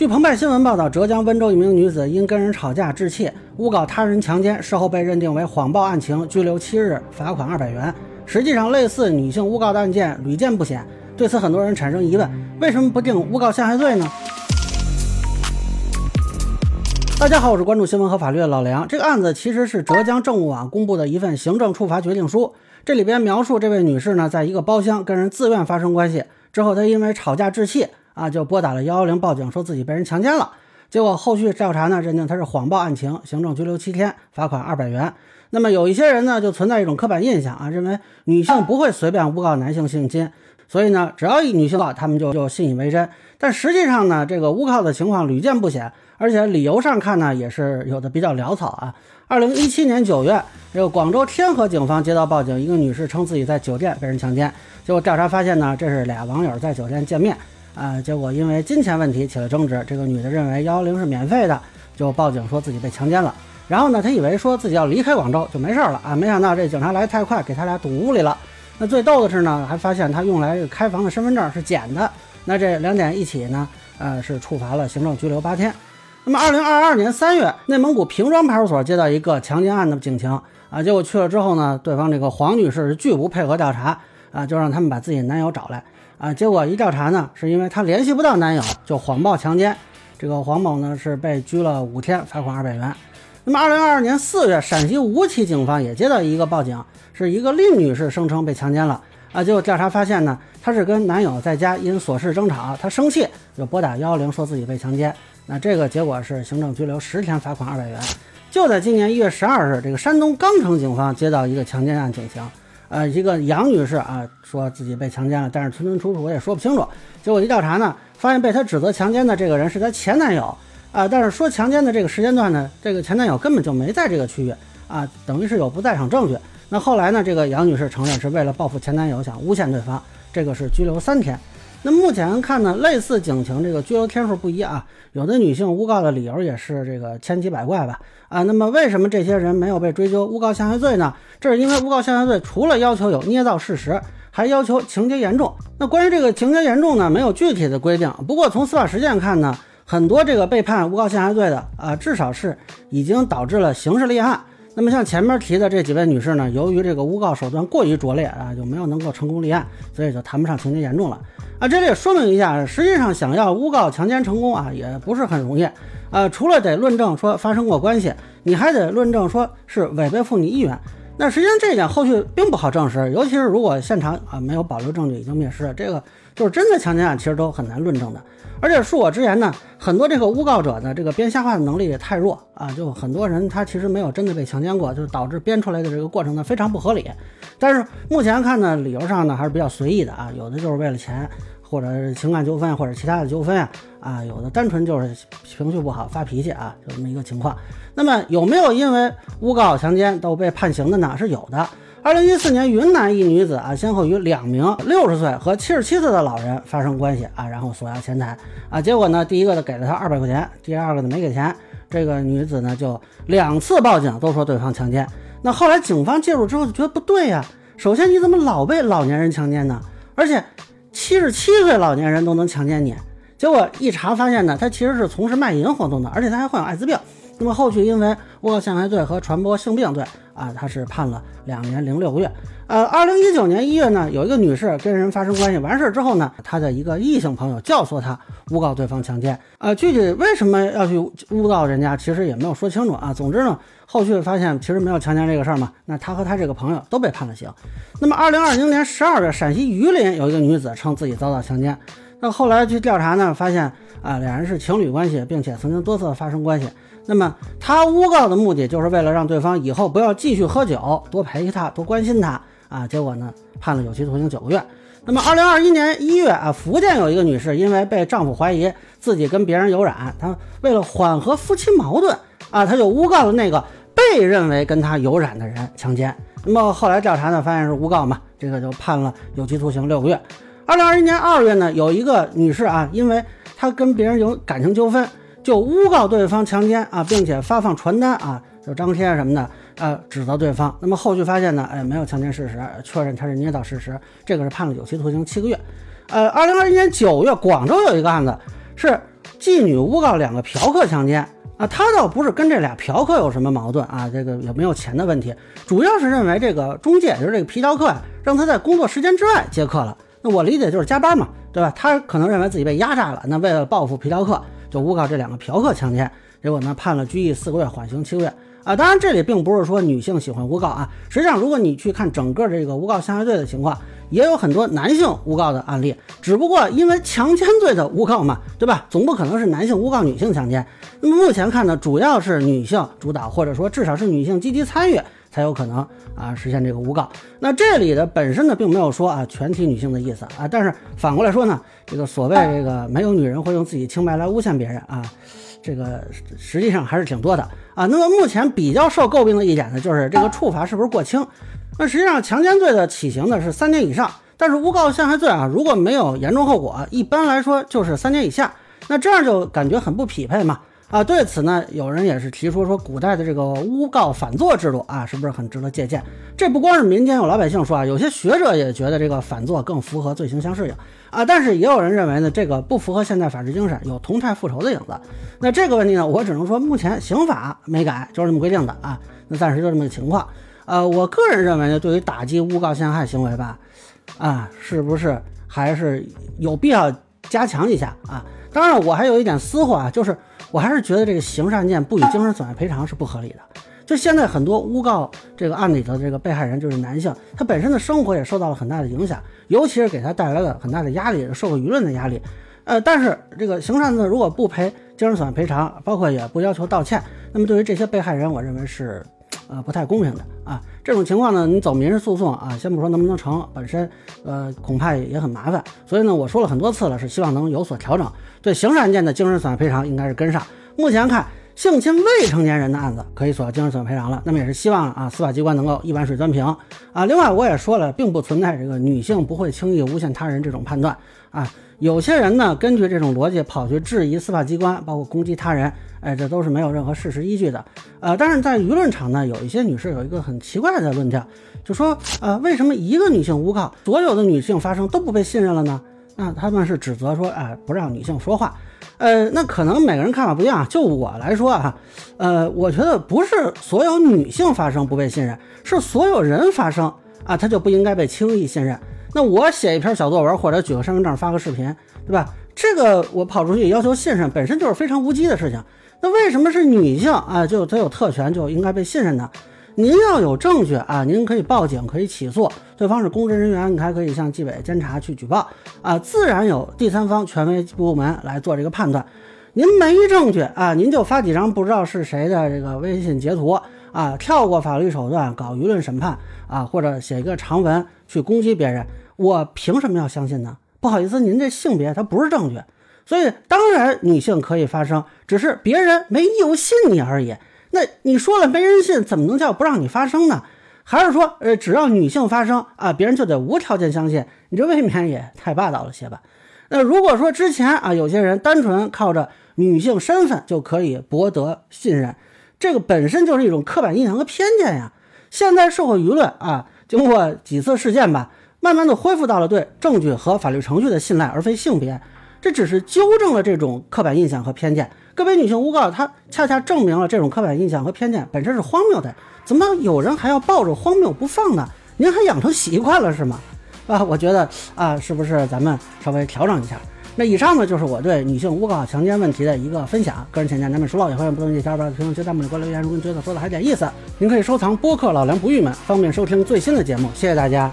据澎湃新闻报道，浙江温州一名女子因跟人吵架致气，诬告他人强奸，事后被认定为谎报案情，拘留七日，罚款二百元。实际上，类似女性诬告的案件屡见不鲜。对此，很多人产生疑问：为什么不定诬告陷害罪呢？大家好，我是关注新闻和法律的老梁。这个案子其实是浙江政务网公布的一份行政处罚决定书，这里边描述这位女士呢，在一个包厢跟人自愿发生关系之后，她因为吵架致气。啊，就拨打了幺幺零报警，说自己被人强奸了。结果后续调查呢，认定他是谎报案情，行政拘留七天，罚款二百元。那么有一些人呢，就存在一种刻板印象啊，认为女性不会随便诬告男性性侵，所以呢，只要一女性告，他们就就信以为真。但实际上呢，这个诬告的情况屡见不鲜，而且理由上看呢，也是有的比较潦草啊。二零一七年九月，这个广州天河警方接到报警，一个女士称自己在酒店被人强奸，结果调查发现呢，这是俩网友在酒店见面。啊，结果因为金钱问题起了争执，这个女的认为幺幺零是免费的，就报警说自己被强奸了。然后呢，她以为说自己要离开广州就没事了啊，没想到这警察来太快，给他俩堵屋里了。那最逗的是呢，还发现他用来开房的身份证是假的。那这两点一起呢，呃，是处罚了行政拘留八天。那么二零二二年三月，内蒙古平庄派出所接到一个强奸案的警情啊，结果去了之后呢，对方这个黄女士是拒不配合调查啊，就让他们把自己男友找来。啊，结果一调查呢，是因为她联系不到男友，就谎报强奸。这个黄某呢是被拘了五天，罚款二百元。那么，二零二二年四月，陕西吴起警方也接到一个报警，是一个令女士声称被强奸了。啊，结果调查发现呢，她是跟男友在家因琐事争吵，她生气就拨打幺幺零说自己被强奸。那这个结果是行政拘留十天，罚款二百元。就在今年一月十二日，这个山东钢城警方接到一个强奸案警情。呃，一个杨女士啊，说自己被强奸了，但是吞吞吐吐也说不清楚。结果一调查呢，发现被她指责强奸的这个人是她前男友啊，但是说强奸的这个时间段呢，这个前男友根本就没在这个区域啊，等于是有不在场证据。那后来呢，这个杨女士承认是为了报复前男友，想诬陷对方，这个是拘留三天。那目前看呢，类似警情这个拘留天数不一啊，有的女性诬告的理由也是这个千奇百怪吧啊。那么为什么这些人没有被追究诬告陷害罪呢？这是因为诬告陷害罪除了要求有捏造事实，还要求情节严重。那关于这个情节严重呢，没有具体的规定。不过从司法实践看呢，很多这个被判诬告陷害罪的啊，至少是已经导致了刑事立案。那么像前面提的这几位女士呢，由于这个诬告手段过于拙劣啊，就没有能够成功立案，所以就谈不上情节严重了。啊，这里也说明一下，实际上想要诬告强奸成功啊，也不是很容易。啊，除了得论证说发生过关系，你还得论证说是违背妇女意愿。那实际上这一点后续并不好证实，尤其是如果现场啊没有保留证据，已经灭失，这个就是真的强奸案，其实都很难论证的。而且恕我直言呢，很多这个诬告者的这个编瞎话的能力也太弱啊，就很多人他其实没有真的被强奸过，就导致编出来的这个过程呢非常不合理。但是目前看呢，理由上呢还是比较随意的啊，有的就是为了钱。或者是情感纠纷，或者其他的纠纷啊，啊，有的单纯就是情绪不好发脾气啊，就这么一个情况。那么有没有因为诬告强奸都被判刑的呢？是有的。二零一四年，云南一女子啊，先后与两名六十岁和七十七岁的老人发生关系啊，然后索要钱财啊，结果呢，第一个呢给了他二百块钱，第二个呢没给钱。这个女子呢就两次报警，都说对方强奸。那后来警方介入之后就觉得不对呀，首先你怎么老被老年人强奸呢？而且。七十七岁老年人都能强奸你，结果一查发现呢，他其实是从事卖淫活动的，而且他还患有艾滋病。那么后续因为诬告陷害罪和传播性病罪啊，他是判了两年零六个月。呃，二零一九年一月呢，有一个女士跟人发生关系，完事之后呢，她的一个异性朋友教唆她诬告对方强奸。呃，具体为什么要去诬告人家，其实也没有说清楚啊。总之呢，后续发现其实没有强奸这个事儿嘛。那她和她这个朋友都被判了刑。那么二零二零年十二月，陕西榆林有一个女子称自己遭到强奸。那后来去调查呢，发现啊，两人是情侣关系，并且曾经多次发生关系。那么他诬告的目的就是为了让对方以后不要继续喝酒，多陪他，多关心他啊。结果呢，判了有期徒刑九个月。那么二零二一年一月啊，福建有一个女士因为被丈夫怀疑自己跟别人有染，她为了缓和夫妻矛盾啊，她就诬告了那个被认为跟她有染的人强奸。那么后来调查呢，发现是诬告嘛，这个就判了有期徒刑六个月。二零二一年二月呢，有一个女士啊，因为她跟别人有感情纠纷，就诬告对方强奸啊，并且发放传单啊，就张贴什么的，呃，指责对方。那么后续发现呢，哎，没有强奸事实，确认他是捏造事实，这个是判了有期徒刑七个月。呃，二零二一年九月，广州有一个案子，是妓女诬告两个嫖客强奸啊，他倒不是跟这俩嫖客有什么矛盾啊，这个有没有钱的问题，主要是认为这个中介就是这个皮条客呀，让他在工作时间之外接客了。那我理解就是加班嘛，对吧？他可能认为自己被压榨了，那为了报复皮条客，就诬告这两个嫖客强奸，结果呢判了拘役四个月，缓刑七个月。啊，当然这里并不是说女性喜欢诬告啊，实际上如果你去看整个这个诬告陷害罪的情况，也有很多男性诬告的案例，只不过因为强奸罪的诬告嘛，对吧？总不可能是男性诬告女性强奸。那么目前看呢，主要是女性主导，或者说至少是女性积极参与，才有可能啊实现这个诬告。那这里的本身呢，并没有说啊全体女性的意思啊，但是反过来说呢，这个所谓这个没有女人会用自己清白来诬陷别人啊。这个实际上还是挺多的啊。那么目前比较受诟病的一点呢，就是这个处罚是不是过轻？那实际上强奸罪的起刑呢是三年以上，但是诬告陷害罪啊，如果没有严重后果，一般来说就是三年以下。那这样就感觉很不匹配嘛。啊，对此呢，有人也是提出说，古代的这个诬告反坐制度啊，是不是很值得借鉴？这不光是民间有老百姓说啊，有些学者也觉得这个反坐更符合罪行相适应啊。但是也有人认为呢，这个不符合现代法治精神，有同态复仇的影子。那这个问题呢，我只能说目前刑法没改，就是这么规定的啊。那暂时就这么个情况。呃，我个人认为呢，对于打击诬告陷害行为吧，啊，是不是还是有必要加强一下啊？当然，我还有一点私货啊，就是。我还是觉得这个刑事案件不予精神损害赔偿是不合理的。就现在很多诬告这个案里的这个被害人就是男性，他本身的生活也受到了很大的影响，尤其是给他带来了很大的压力，社会舆论的压力。呃，但是这个刑事案子如果不赔精神损害赔偿，包括也不要求道歉，那么对于这些被害人，我认为是呃不太公平的啊。这种情况呢，你走民事诉讼啊，先不说能不能成，本身呃恐怕也很麻烦。所以呢，我说了很多次了，是希望能有所调整。对刑事案件的精神损害赔偿应该是跟上。目前看，性侵未成年人的案子可以索要精神损害赔偿了。那么也是希望啊，司法机关能够一碗水端平啊。另外，我也说了，并不存在这个女性不会轻易诬陷他人这种判断啊。有些人呢，根据这种逻辑跑去质疑司法机关，包括攻击他人，哎，这都是没有任何事实依据的。呃，但是在舆论场呢，有一些女士有一个很奇怪的论调，就说，呃，为什么一个女性诬告，所有的女性发声都不被信任了呢？那他们是指责说，哎，不让女性说话。呃，那可能每个人看法不一样。就我来说啊，呃，我觉得不是所有女性发声不被信任，是所有人发声啊，他就不应该被轻易信任。那我写一篇小作文，或者举个身份证发个视频，对吧？这个我跑出去要求信任，本身就是非常无稽的事情。那为什么是女性啊？就她有特权就应该被信任呢？您要有证据啊，您可以报警，可以起诉对方是公职人员，你还可以向纪委监察去举报啊，自然有第三方权威部门来做这个判断。您没证据啊，您就发几张不知道是谁的这个微信截图啊，跳过法律手段搞舆论审判啊，或者写一个长文去攻击别人，我凭什么要相信呢？不好意思，您这性别它不是证据，所以当然女性可以发声，只是别人没义务信你而已。那你说了没人信，怎么能叫不让你发声呢？还是说，呃，只要女性发声啊，别人就得无条件相信？你这未免也太霸道了些吧？那如果说之前啊，有些人单纯靠着女性身份就可以博得信任，这个本身就是一种刻板印象和偏见呀。现在社会舆论啊，经过几次事件吧，慢慢的恢复到了对证据和法律程序的信赖，而非性别。这只是纠正了这种刻板印象和偏见。个别女性诬告，她恰恰证明了这种刻板印象和偏见本身是荒谬的。怎么有人还要抱着荒谬不放呢？您还养成习惯了是吗？啊，我觉得啊，是不是咱们稍微调整一下？那以上呢，就是我对女性诬告强奸问题的一个分享。个人浅见难免疏漏，也欢迎不同意见小伙伴在评论区、弹幕里给我留言。如果您觉得说的还点意思，您可以收藏播客老梁不郁闷，方便收听最新的节目。谢谢大家。